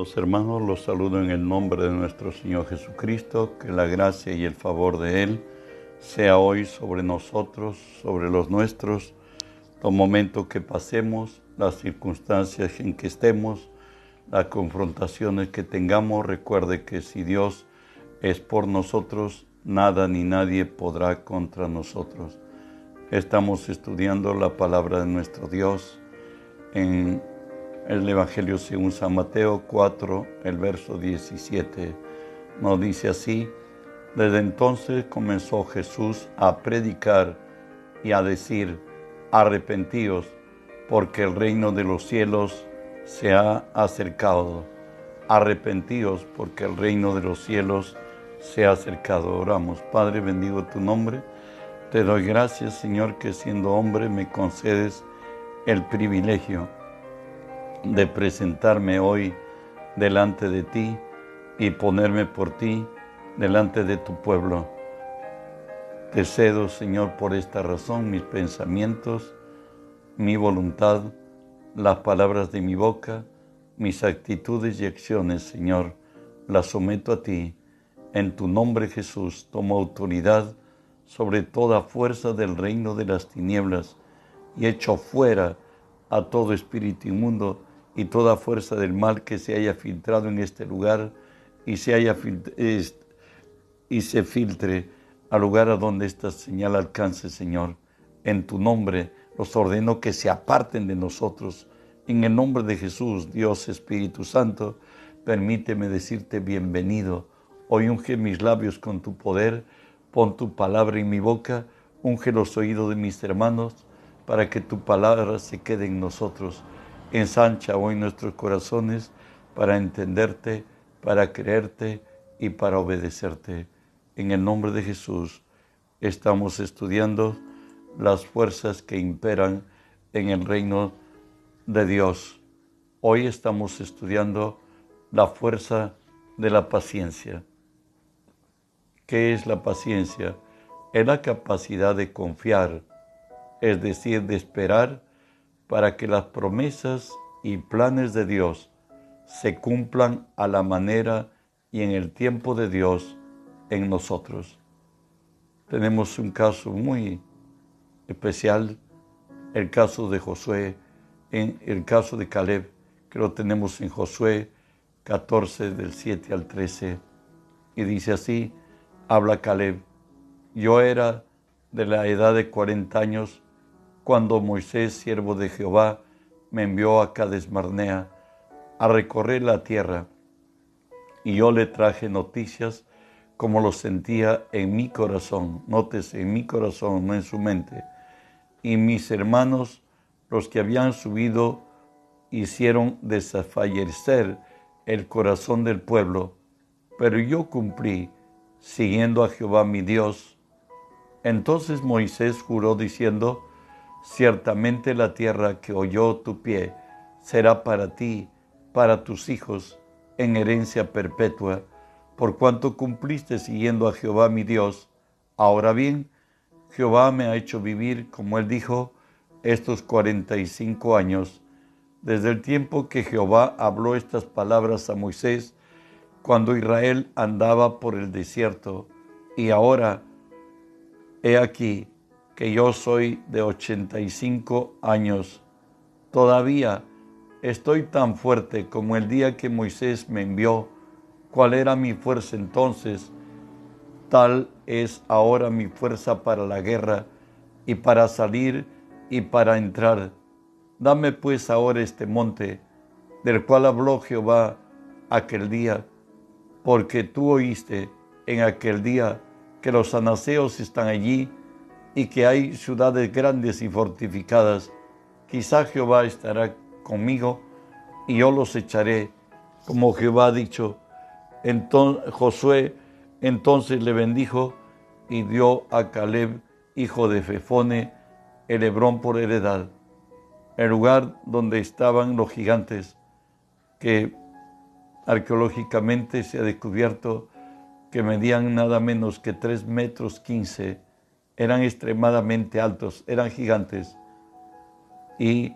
Amados hermanos, los saludo en el nombre de nuestro Señor Jesucristo, que la gracia y el favor de Él sea hoy sobre nosotros, sobre los nuestros, los momentos que pasemos, las circunstancias en que estemos, las confrontaciones que tengamos. Recuerde que si Dios es por nosotros, nada ni nadie podrá contra nosotros. Estamos estudiando la palabra de nuestro Dios en el Evangelio según San Mateo 4, el verso 17. Nos dice así, desde entonces comenzó Jesús a predicar y a decir, arrepentíos, porque el reino de los cielos se ha acercado. Arrepentíos, porque el reino de los cielos se ha acercado. Oramos, Padre, bendigo tu nombre. Te doy gracias, Señor, que siendo hombre me concedes el privilegio de presentarme hoy delante de ti y ponerme por ti delante de tu pueblo. Te cedo, Señor, por esta razón mis pensamientos, mi voluntad, las palabras de mi boca, mis actitudes y acciones, Señor, las someto a ti. En tu nombre, Jesús, tomo autoridad sobre toda fuerza del reino de las tinieblas y echo fuera a todo espíritu inmundo y toda fuerza del mal que se haya filtrado en este lugar y se, haya filtre al lugar a donde esta señal alcance, Señor. En tu nombre los ordeno que se aparten de nosotros. En el nombre de Jesús, Dios Espíritu Santo, permíteme decirte bienvenido. Hoy unge mis labios con tu poder, pon tu palabra en mi boca, unge los oídos de mis hermanos, para que tu palabra se quede en nosotros Ensancha hoy nuestros corazones para entenderte, para creerte y para obedecerte. En el nombre de Jesús estamos estudiando las fuerzas que imperan en el reino de Dios. Hoy estamos estudiando la fuerza de la paciencia. ¿Qué es la paciencia? Es la capacidad de confiar, es decir, de esperar para que las promesas y planes de Dios se cumplan a la manera y en el tiempo de Dios en nosotros. Tenemos un caso muy especial, el caso de Josué, en el caso de Caleb, que lo tenemos en Josué 14 del 7 al 13, y dice así, habla Caleb, yo era de la edad de 40 años cuando Moisés, siervo de Jehová, me envió a Cadesmarnea a recorrer la tierra, y yo le traje noticias como lo sentía en mi corazón, nótese, en mi corazón, no en su mente. Y mis hermanos, los que habían subido, hicieron desfallecer el corazón del pueblo, pero yo cumplí, siguiendo a Jehová mi Dios. Entonces Moisés juró diciendo, Ciertamente la tierra que oyó tu pie será para ti, para tus hijos, en herencia perpetua, por cuanto cumpliste siguiendo a Jehová mi Dios. Ahora bien, Jehová me ha hecho vivir, como él dijo, estos cuarenta y cinco años, desde el tiempo que Jehová habló estas palabras a Moisés, cuando Israel andaba por el desierto, y ahora, he aquí, que yo soy de 85 años. Todavía estoy tan fuerte como el día que Moisés me envió. ¿Cuál era mi fuerza entonces? Tal es ahora mi fuerza para la guerra y para salir y para entrar. Dame pues ahora este monte, del cual habló Jehová aquel día, porque tú oíste en aquel día que los anaseos están allí y que hay ciudades grandes y fortificadas, quizá Jehová estará conmigo y yo los echaré, como Jehová ha dicho. Entonces, Josué entonces le bendijo y dio a Caleb, hijo de Fefone, el Hebrón por heredad, el lugar donde estaban los gigantes, que arqueológicamente se ha descubierto que medían nada menos que tres metros quince eran extremadamente altos, eran gigantes. Y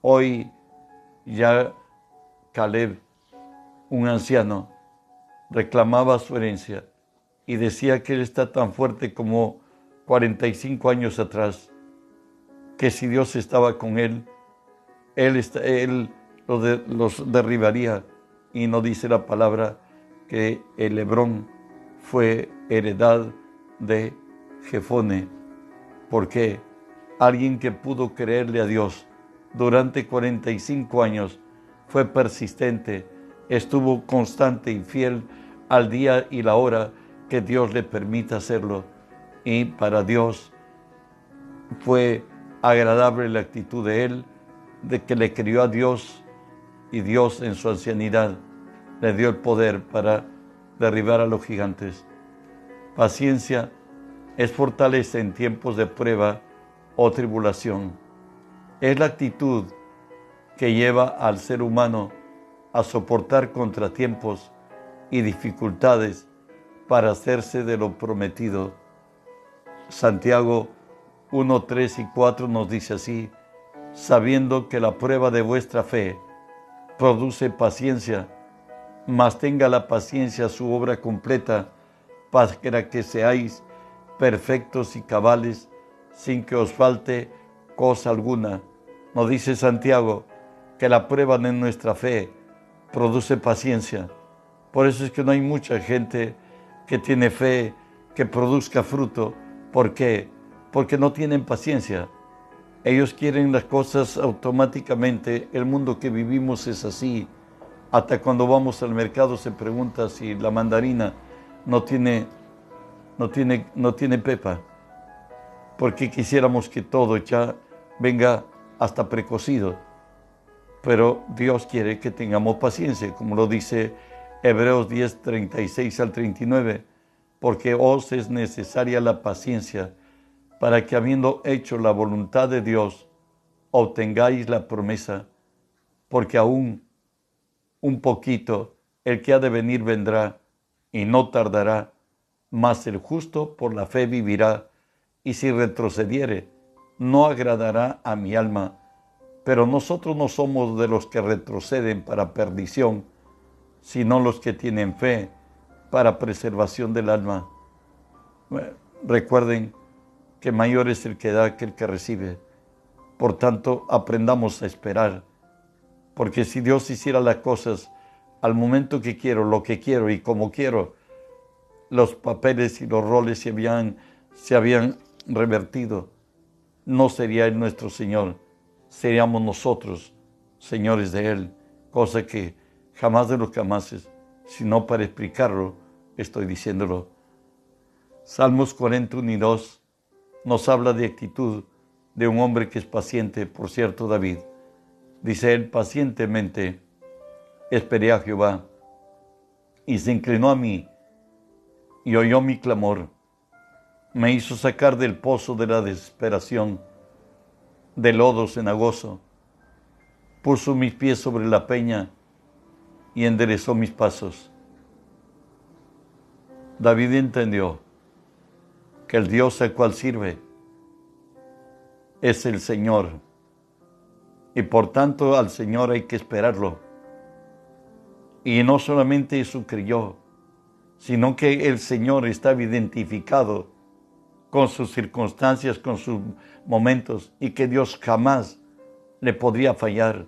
hoy ya Caleb un anciano reclamaba su herencia y decía que él está tan fuerte como 45 años atrás, que si Dios estaba con él, él, él los derribaría. Y no dice la palabra que el Hebrón fue heredad de Jefone, porque alguien que pudo creerle a Dios durante 45 años fue persistente, estuvo constante y fiel al día y la hora que Dios le permita hacerlo. Y para Dios fue agradable la actitud de él, de que le crió a Dios y Dios en su ancianidad le dio el poder para derribar a los gigantes. Paciencia es fortaleza en tiempos de prueba o tribulación. Es la actitud que lleva al ser humano a soportar contratiempos y dificultades para hacerse de lo prometido. Santiago 1, 3 y 4 nos dice así, sabiendo que la prueba de vuestra fe produce paciencia, mas tenga la paciencia su obra completa, para que seáis perfectos y cabales, sin que os falte cosa alguna. Nos dice Santiago que la prueba de nuestra fe produce paciencia. Por eso es que no hay mucha gente que tiene fe que produzca fruto. ¿Por qué? Porque no tienen paciencia. Ellos quieren las cosas automáticamente. El mundo que vivimos es así. Hasta cuando vamos al mercado se pregunta si la mandarina no tiene, no tiene, no tiene pepa. Porque quisiéramos que todo ya venga hasta precocido. Pero Dios quiere que tengamos paciencia, como lo dice Hebreos 10, 36 al 39, porque os es necesaria la paciencia para que habiendo hecho la voluntad de Dios, obtengáis la promesa, porque aún un poquito el que ha de venir vendrá y no tardará, mas el justo por la fe vivirá, y si retrocediere, no agradará a mi alma. Pero nosotros no somos de los que retroceden para perdición, sino los que tienen fe para preservación del alma. Recuerden que mayor es el que da que el que recibe. Por tanto, aprendamos a esperar, porque si Dios hiciera las cosas al momento que quiero, lo que quiero y como quiero, los papeles y los roles se habían, se habían revertido. No sería Él nuestro Señor, seríamos nosotros señores de Él, cosa que jamás de los jamases, sino para explicarlo, estoy diciéndolo. Salmos 41 y 2 nos habla de actitud de un hombre que es paciente, por cierto, David. Dice él pacientemente, esperé a Jehová y se inclinó a mí y oyó mi clamor. Me hizo sacar del pozo de la desesperación, del lodo cenagoso. Puso mis pies sobre la peña y enderezó mis pasos. David entendió que el Dios al cual sirve es el Señor y por tanto al Señor hay que esperarlo. Y no solamente eso creyó, sino que el Señor estaba identificado con sus circunstancias, con sus momentos y que Dios jamás le podría fallar.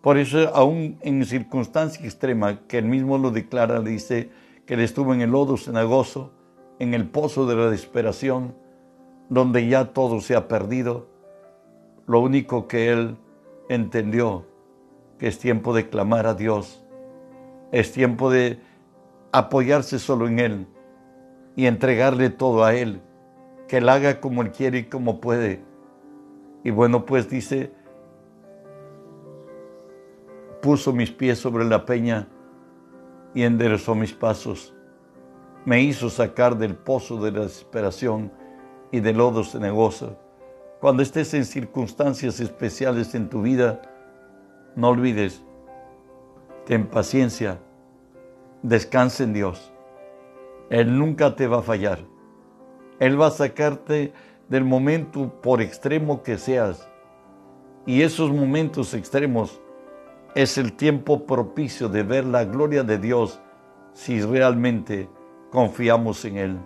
Por eso, aún en circunstancia extrema, que él mismo lo declara, dice que él estuvo en el lodo cenagoso, en el pozo de la desesperación, donde ya todo se ha perdido. Lo único que él entendió, que es tiempo de clamar a Dios, es tiempo de apoyarse solo en Él y entregarle todo a Él, que Él haga como Él quiere y como puede. Y bueno, pues dice, puso mis pies sobre la peña y enderezó mis pasos. Me hizo sacar del pozo de la desesperación y del lodo cenagoso. Cuando estés en circunstancias especiales en tu vida, no olvides, ten paciencia, descansa en Dios. Él nunca te va a fallar. Él va a sacarte del momento por extremo que seas. Y esos momentos extremos es el tiempo propicio de ver la gloria de Dios si realmente confiamos en Él.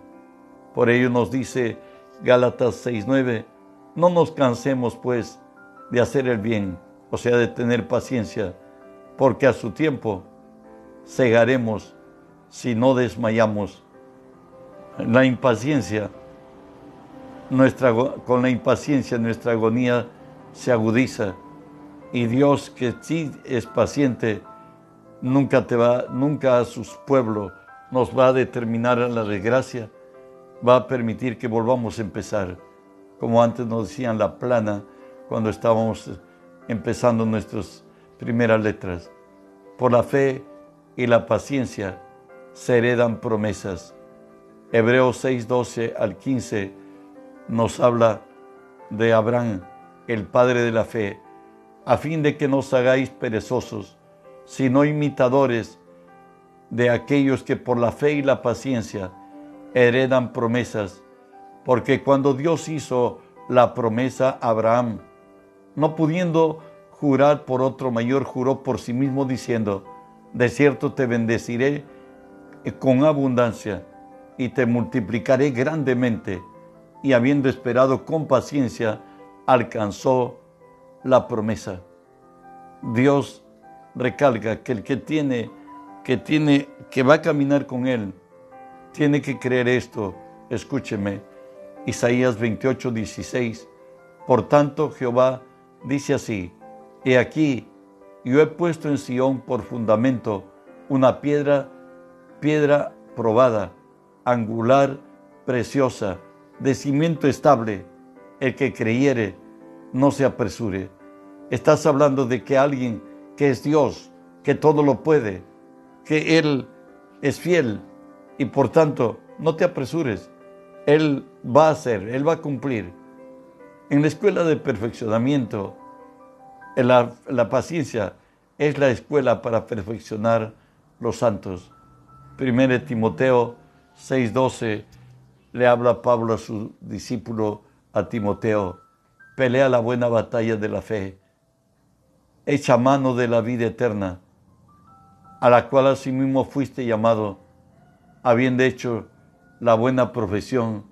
Por ello nos dice Gálatas 6:9, no nos cansemos pues de hacer el bien, o sea, de tener paciencia, porque a su tiempo cegaremos si no desmayamos. La impaciencia, nuestra, con la impaciencia nuestra agonía se agudiza y Dios que sí es paciente, nunca te va, nunca a sus pueblos nos va a determinar a la desgracia, va a permitir que volvamos a empezar, como antes nos decían la plana cuando estábamos empezando nuestras primeras letras. Por la fe y la paciencia se heredan promesas. Hebreos 6, 12 al 15 nos habla de Abraham, el padre de la fe, a fin de que no os hagáis perezosos, sino imitadores de aquellos que por la fe y la paciencia heredan promesas, porque cuando Dios hizo la promesa a Abraham, no pudiendo jurar por otro mayor, juró por sí mismo diciendo, de cierto te bendeciré con abundancia y te multiplicaré grandemente. Y habiendo esperado con paciencia, alcanzó la promesa. Dios recalca que el que tiene, que tiene, que va a caminar con él, tiene que creer esto. Escúcheme, Isaías 28, 16. Por tanto, Jehová dice así, he aquí, yo he puesto en Sión por fundamento una piedra, piedra probada, angular, preciosa, de cimiento estable. El que creyere, no se apresure. Estás hablando de que alguien que es Dios, que todo lo puede, que Él es fiel y por tanto no te apresures. Él va a hacer, Él va a cumplir. En la escuela de perfeccionamiento, la, paciencia es la escuela para perfeccionar los santos. 1 Timoteo 6:12 le habla Pablo a su discípulo, a Timoteo, pelea la buena batalla de la fe, echa mano de la vida eterna, a la cual asimismo fuiste llamado, habiendo hecho la buena profesión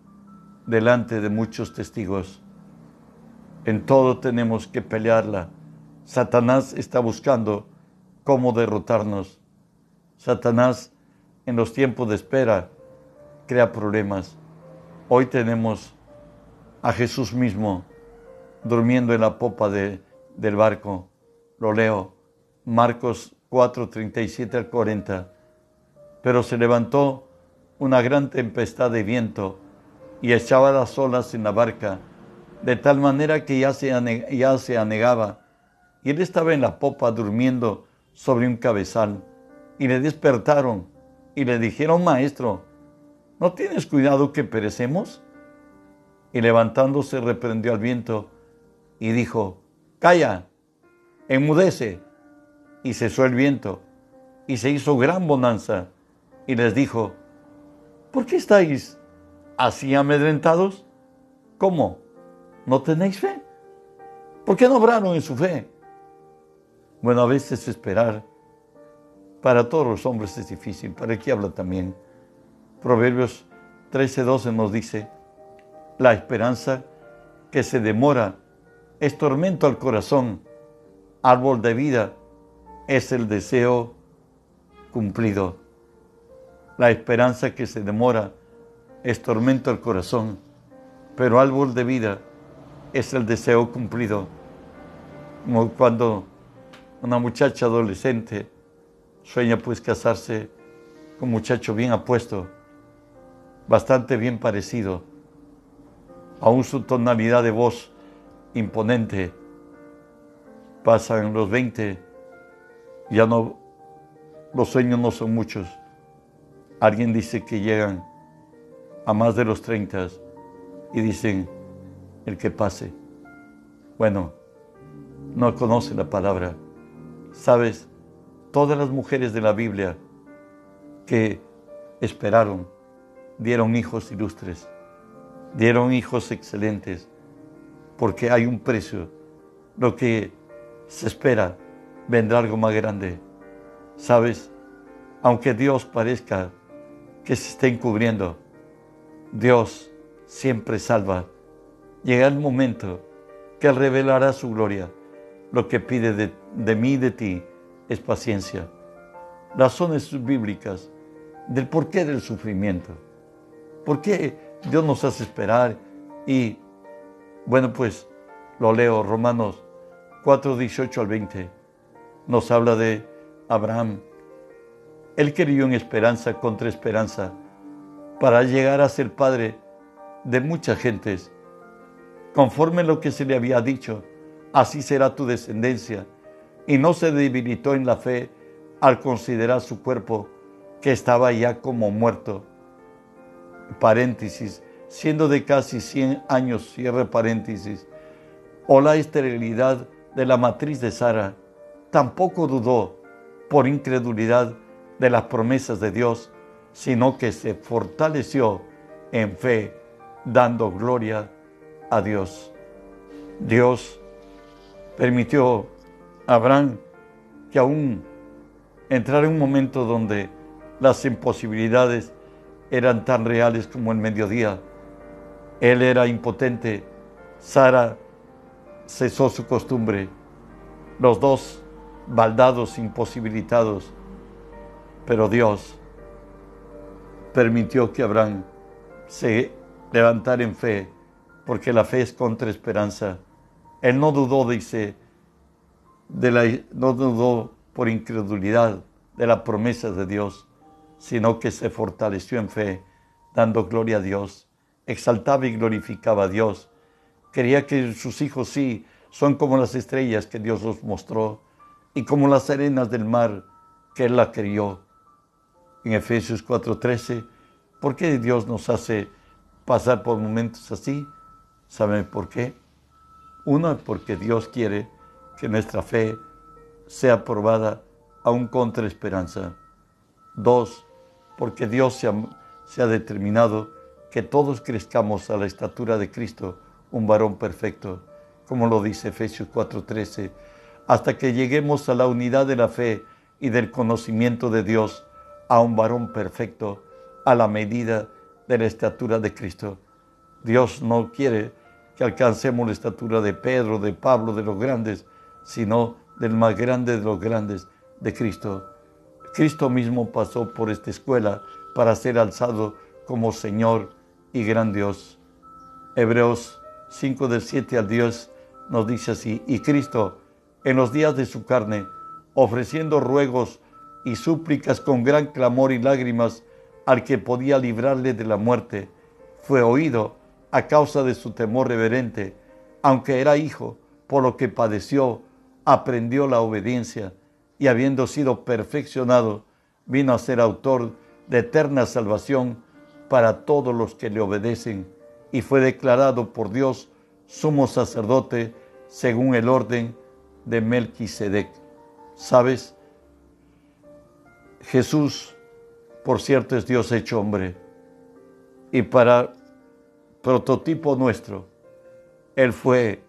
delante de muchos testigos. En todo tenemos que pelearla. Satanás está buscando cómo derrotarnos. Satanás en los tiempos de espera crea problemas. Hoy tenemos a Jesús mismo durmiendo en la popa de, del barco. Lo leo, Marcos 4, 37 al 40. Pero se levantó una gran tempestad de viento y echaba las olas en la barca, de tal manera que ya se, ya se anegaba. Y él estaba en la popa durmiendo sobre un cabezal. Y le despertaron y le dijeron, Maestro, ¿no tienes cuidado que perecemos? Y levantándose reprendió al viento y dijo, Calla, enmudece. Y cesó el viento y se hizo gran bonanza. Y les dijo, ¿por qué estáis así amedrentados? ¿Cómo? ¿No tenéis fe? ¿Por qué no obraron en su fe? Bueno, a veces esperar para todos los hombres es difícil, para el que habla también. Proverbios 13:12 nos dice, la esperanza que se demora es tormento al corazón, árbol de vida es el deseo cumplido. La esperanza que se demora es tormento al corazón, pero árbol de vida es el deseo cumplido. Como cuando una muchacha adolescente sueña pues casarse con un muchacho bien apuesto, bastante bien parecido, aún su tonalidad de voz imponente. Pasan los 20, ya no, los sueños no son muchos. Alguien dice que llegan a más de los 30 y dicen, el que pase. Bueno, no conoce la palabra. Sabes, todas las mujeres de la Biblia que esperaron dieron hijos ilustres, dieron hijos excelentes, porque hay un precio. Lo que se espera vendrá algo más grande. ¿Sabes? Aunque Dios parezca que se esté encubriendo, Dios siempre salva. Llega el momento que revelará su gloria. Lo que pide de, de mí y de ti es paciencia. Razones bíblicas del porqué del sufrimiento. ¿Por qué Dios nos hace esperar? Y bueno, pues lo leo, Romanos 4, 18 al 20. Nos habla de Abraham. Él creyó en esperanza contra esperanza para llegar a ser padre de muchas gentes. Conforme lo que se le había dicho, así será tu descendencia. Y no se debilitó en la fe al considerar su cuerpo que estaba ya como muerto. Paréntesis, siendo de casi 100 años, cierre paréntesis, o la esterilidad de la matriz de Sara, tampoco dudó por incredulidad de las promesas de Dios, sino que se fortaleció en fe, dando gloria a Dios. Dios permitió a Abraham que aún entrara en un momento donde las imposibilidades eran tan reales como el mediodía. Él era impotente, Sara cesó su costumbre, los dos baldados, imposibilitados, pero Dios permitió que Abraham se levantara en fe, porque la fe es contra esperanza. Él no dudó, dice, de la, no dudó por incredulidad de la promesa de Dios, sino que se fortaleció en fe, dando gloria a Dios, exaltaba y glorificaba a Dios. Quería que sus hijos sí son como las estrellas que Dios los mostró y como las arenas del mar que Él la crió. En Efesios 4:13, ¿por qué Dios nos hace pasar por momentos así? ¿Saben por qué? Uno, porque Dios quiere que nuestra fe sea probada aún contra esperanza. Dos, porque Dios se ha, determinado que todos crezcamos a la estatura de Cristo, un varón perfecto, como lo dice Efesios 4:13, hasta que lleguemos a la unidad de la fe y del conocimiento de Dios, a un varón perfecto, a la medida de la estatura de Cristo. Dios no quiere que alcancemos la estatura de Pedro, de Pablo, de los grandes, sino del más grande de los grandes, de Cristo. Cristo mismo pasó por esta escuela para ser alzado como Señor y gran Dios. Hebreos 5 del 7 al Dios nos dice así, y Cristo en los días de su carne, ofreciendo ruegos y súplicas con gran clamor y lágrimas al que podía librarle de la muerte, fue oído a causa de su temor reverente, aunque era hijo, por lo que padeció, aprendió la obediencia y habiendo sido perfeccionado, vino a ser autor de eterna salvación para todos los que le obedecen y fue declarado por Dios sumo sacerdote según el orden de Melquisedec. ¿Sabes? Jesús, por cierto, es Dios hecho hombre. Y para prototipo nuestro, Él fue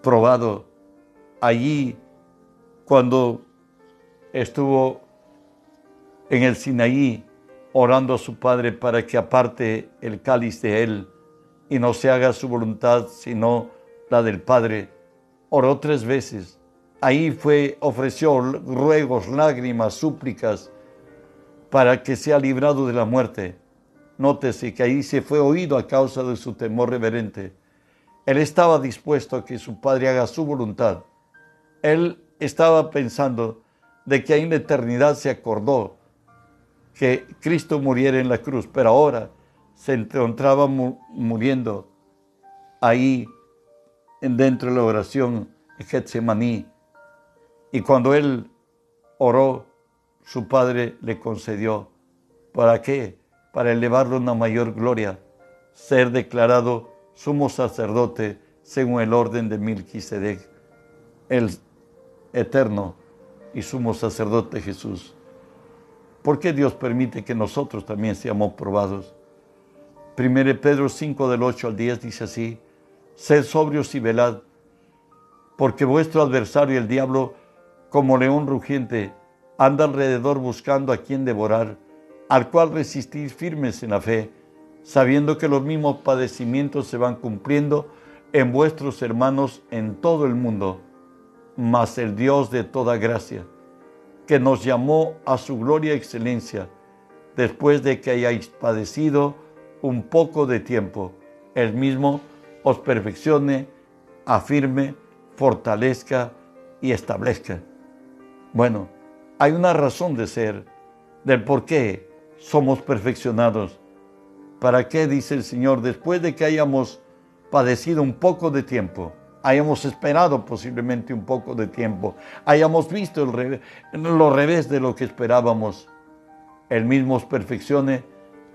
probado allí cuando estuvo en el Sinaí orando a su Padre para que aparte el cáliz de él y no se haga su voluntad sino la del Padre. Oró tres veces. Ahí fue, ofreció ruegos, lágrimas, súplicas para que sea librado de la muerte. Nótese que ahí se fue oído a causa de su temor reverente. Él estaba dispuesto a que su Padre haga su voluntad. Él estaba pensando de que en la eternidad se acordó que Cristo muriera en la cruz, pero ahora se encontraba muriendo ahí dentro de la oración en Getsemaní. Y cuando él oró, su Padre le concedió. ¿Para qué? Para elevarlo a una mayor gloria, ser declarado sumo sacerdote según el orden de Melquisedec. El eterno y sumo sacerdote Jesús. ¿Por qué Dios permite que nosotros también seamos probados? 1 Pedro 5 del 8 al 10 dice así, sed sobrios y velad, porque vuestro adversario el diablo como león rugiente, anda alrededor buscando a quien devorar, al cual resistís firmes en la fe, sabiendo que los mismos padecimientos se van cumpliendo en vuestros hermanos en todo el mundo. Mas el Dios de toda gracia, que nos llamó a su gloria y excelencia, después de que hayáis padecido un poco de tiempo, el mismo os perfeccione, afirme, fortalezca y establezca. Bueno, hay una razón de ser, del por qué somos perfeccionados. ¿Para qué, dice el Señor, después de que hayamos padecido un poco de tiempo, hayamos esperado posiblemente un poco de tiempo, hayamos visto el revés, lo revés de lo que esperábamos, el mismo os perfeccione,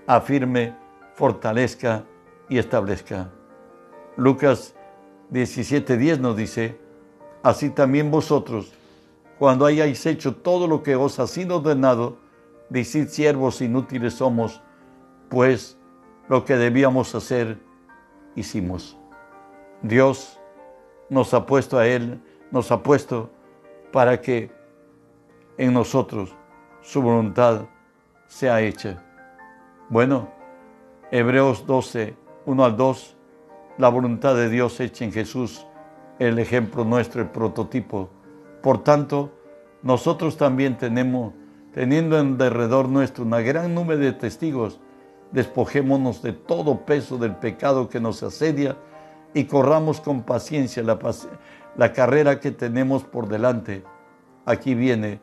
afirme, fortalezca y establezca. Lucas 17:10 nos dice, así también vosotros, cuando hayáis hecho todo lo que os ha sido ordenado, decid siervos inútiles somos, pues lo que debíamos hacer, hicimos. Dios nos ha puesto a Él, nos ha puesto para que en nosotros su voluntad sea hecha. Bueno, Hebreos 12, 1 al 2, la voluntad de Dios hecha en Jesús, el ejemplo nuestro, el prototipo. Por tanto, nosotros también tenemos, teniendo en derredor nuestro una gran número de testigos, despojémonos de todo peso del pecado que nos asedia y corramos con paciencia la, la carrera que tenemos por delante. Aquí viene,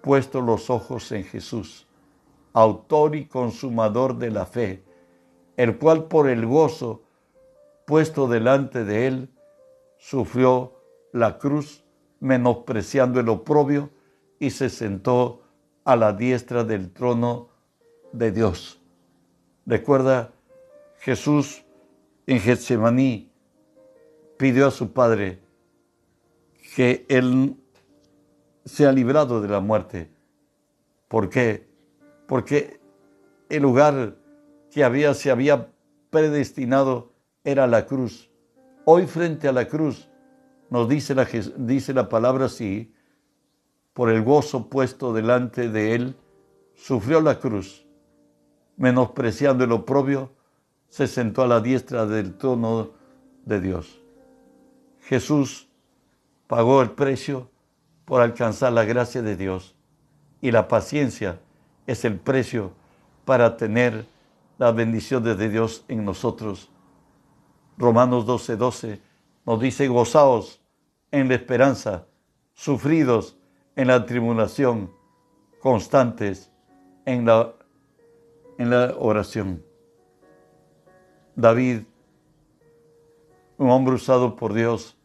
puesto los ojos en Jesús, autor y consumador de la fe, el cual por el gozo puesto delante de él, sufrió la cruz, menospreciando el oprobio, y se sentó a la diestra del trono de Dios. Recuerda, Jesús en Getsemaní pidió a su Padre que Él sea librado de la muerte. ¿Por qué? Porque el lugar que había, se había predestinado era la cruz. Hoy frente a la cruz nos dice la, dice la palabra así, por el gozo puesto delante de él, sufrió la cruz, menospreciando el oprobio, se sentó a la diestra del trono de Dios. Jesús pagó el precio por alcanzar la gracia de Dios y la paciencia es el precio para tener la bendición de Dios en nosotros Romanos 12, 12 nos dice, gozaos en la esperanza, sufridos en la tribulación, constantes en la, en la oración. David, un hombre usado por Dios,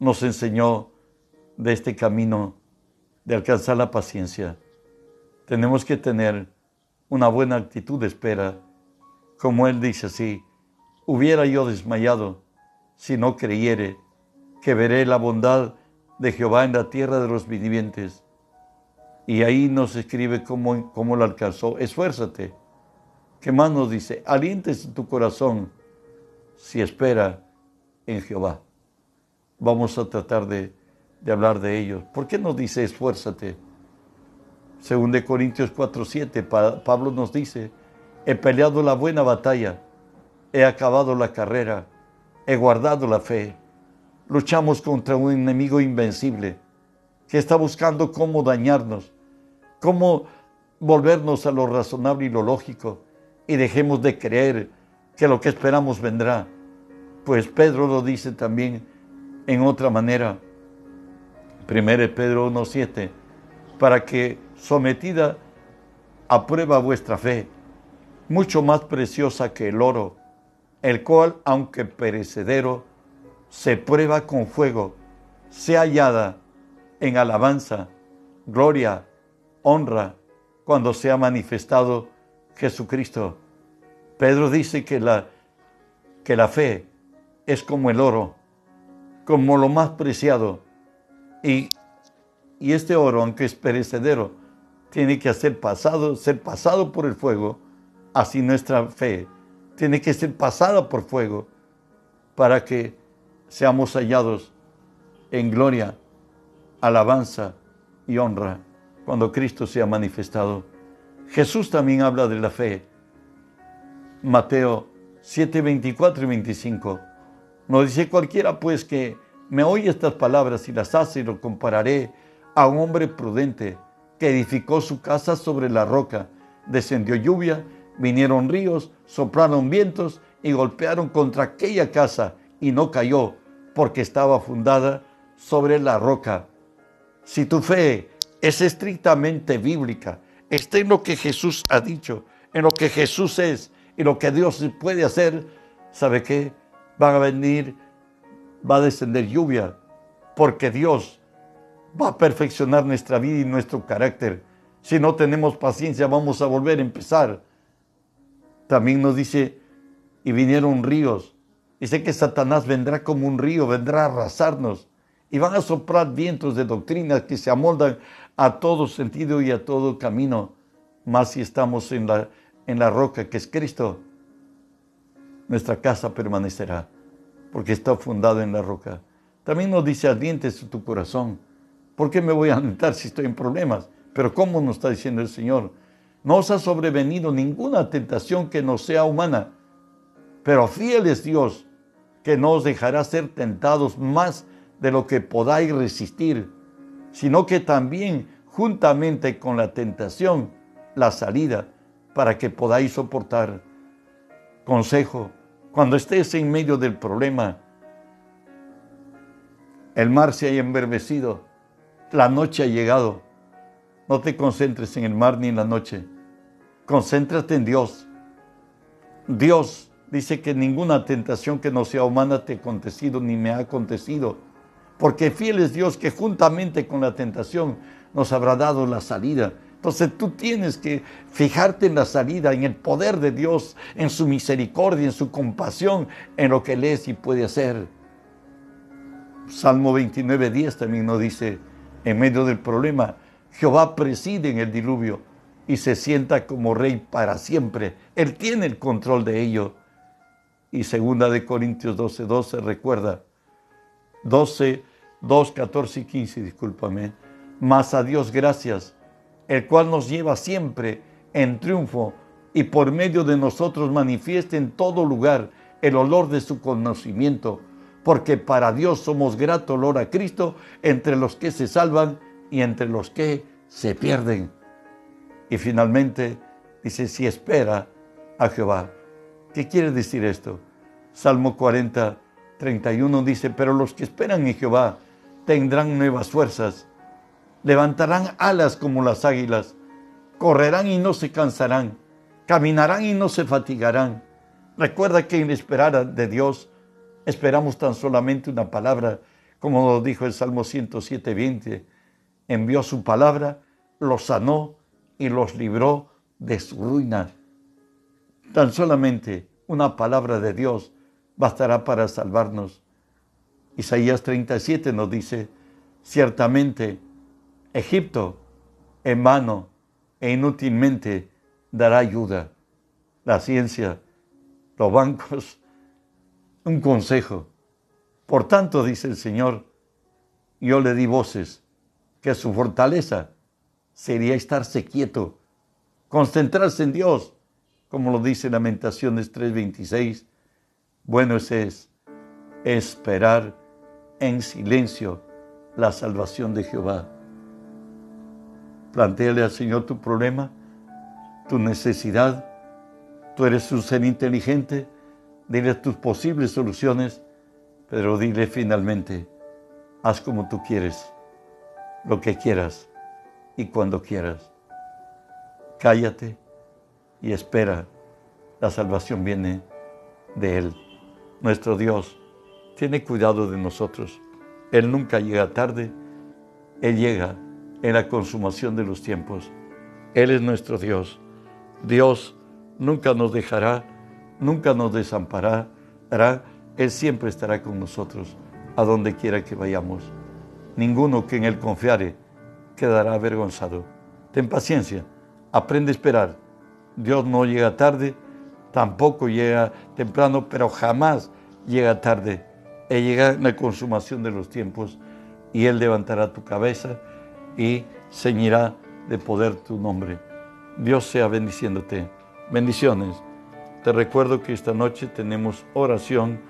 nos enseñó de este camino de alcanzar la paciencia. Tenemos que tener una buena actitud de espera, como él dice así, hubiera yo desmayado si no creyere que veré la bondad de Jehová en la tierra de los vivientes. Y ahí nos escribe cómo, cómo lo alcanzó. Esfuérzate. ¿Qué más nos dice? Alientes en tu corazón si espera en Jehová. Vamos a tratar de, de hablar de ellos. ¿Por qué nos dice esfuérzate? Según de Corintios 4:7, Pablo nos dice, he peleado la buena batalla he acabado la carrera, he guardado la fe. Luchamos contra un enemigo invencible que está buscando cómo dañarnos, cómo volvernos a lo razonable y lo lógico y dejemos de creer que lo que esperamos vendrá. Pues Pedro lo dice también en otra manera. 1 Pedro 1.7, para que sometida a prueba vuestra fe, mucho más preciosa que el oro, el cual, aunque perecedero, se prueba con fuego, sea hallada en alabanza, gloria, honra, cuando sea manifestado Jesucristo. Pedro dice que la, que la fe es como el oro, como lo más preciado. Y, y este oro, aunque es perecedero, tiene que ser pasado, ser pasado por el fuego, así nuestra fe tiene que ser pasada por fuego para que seamos hallados en gloria, alabanza y honra cuando Cristo se ha manifestado. Jesús también habla de la fe. Mateo 7, 24 y 25. Nos dice cualquiera pues que me oye estas palabras y las hace y lo compararé a un hombre prudente que edificó su casa sobre la roca. Descendió lluvia, vinieron ríos, soplaron vientos y golpearon contra aquella casa y no cayó porque estaba fundada sobre la roca. Si tu fe es estrictamente bíblica, está en lo que Jesús ha dicho, en lo que Jesús es y lo que Dios puede hacer, ¿sabe qué? Va a venir, va a descender lluvia, porque Dios va a perfeccionar nuestra vida y nuestro carácter. Si no tenemos paciencia, vamos a volver a empezar. También nos dice, y vinieron ríos. Dice que Satanás vendrá como un río, vendrá a arrasarnos. Y van a soplar vientos de doctrinas que se amoldan a todo sentido y a todo camino. Más si estamos en la, en la roca que es Cristo, nuestra casa permanecerá, porque está fundada en la roca. También nos dice, ardientes tu corazón. ¿Por qué me voy a alentar si estoy en problemas? Pero ¿cómo nos está diciendo el Señor? No os ha sobrevenido ninguna tentación que no sea humana, pero fiel es Dios, que no os dejará ser tentados más de lo que podáis resistir, sino que también juntamente con la tentación, la salida, para que podáis soportar. Consejo, cuando estés en medio del problema, el mar se haya envermecido, la noche ha llegado, no te concentres en el mar ni en la noche, concéntrate en Dios. Dios dice que ninguna tentación que no sea humana te ha acontecido ni me ha acontecido porque fiel es Dios que juntamente con la tentación nos habrá dado la salida. Entonces tú tienes que fijarte en la salida, en el poder de Dios, en su misericordia, en su compasión, en lo que Él es y puede hacer. Salmo 29, 10 también nos dice, en medio del problema, Jehová preside en el diluvio y se sienta como rey para siempre. Él tiene el control de ello. Y segunda de Corintios 12, 12 recuerda, 12, 2, 14 y 15, discúlpame. Mas a Dios gracias, el cual nos lleva siempre en triunfo y por medio de nosotros manifiesta en todo lugar el olor de su conocimiento, porque para Dios somos grato olor a Cristo entre los que se salvan y entre los que se pierden. Y finalmente dice, si espera a Jehová. ¿Qué quiere decir esto? Salmo 40, 31 dice, pero los que esperan en Jehová tendrán nuevas fuerzas, levantarán alas como las águilas, correrán y no se cansarán, caminarán y no se fatigarán. Recuerda que en esperar de Dios esperamos tan solamente una palabra, como lo dijo el Salmo 107, 20. Envió su palabra, los sanó y los libró de su ruina. Tan solamente una palabra de Dios bastará para salvarnos. Isaías 37 nos dice, ciertamente Egipto en vano e inútilmente dará ayuda. La ciencia, los bancos, un consejo. Por tanto, dice el Señor, yo le di voces, que su fortaleza sería estarse quieto, concentrarse en Dios, como lo dice Lamentaciones 3:26. Bueno ese es esperar en silencio la salvación de Jehová. Plantéale al Señor tu problema, tu necesidad. Tú eres un ser inteligente. Dile tus posibles soluciones, pero dile finalmente, haz como tú quieres, lo que quieras y cuando quieras. Cállate y espera. La salvación viene de Él. Nuestro Dios tiene cuidado de nosotros. Él nunca llega tarde, Él llega en la consumación de los tiempos. Él es nuestro Dios. Dios nunca nos dejará, nunca nos desamparará. Él siempre estará con nosotros, a donde quiera que vayamos. Ninguno que en Él confiare quedará avergonzado. Ten paciencia, aprende a esperar. Dios no llega tarde, tampoco llega temprano, pero jamás llega tarde. Él llega en la consumación de los tiempos. y Él levantará tu cabeza y ceñirá de poder tu nombre. Dios sea bendiciéndote. Bendiciones. Te recuerdo que esta noche tenemos oración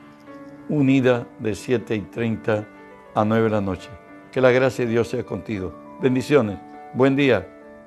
unida de 7 y 30 a 9 de la noche. Que la gracia de Dios sea contigo. Bendiciones. Buen día.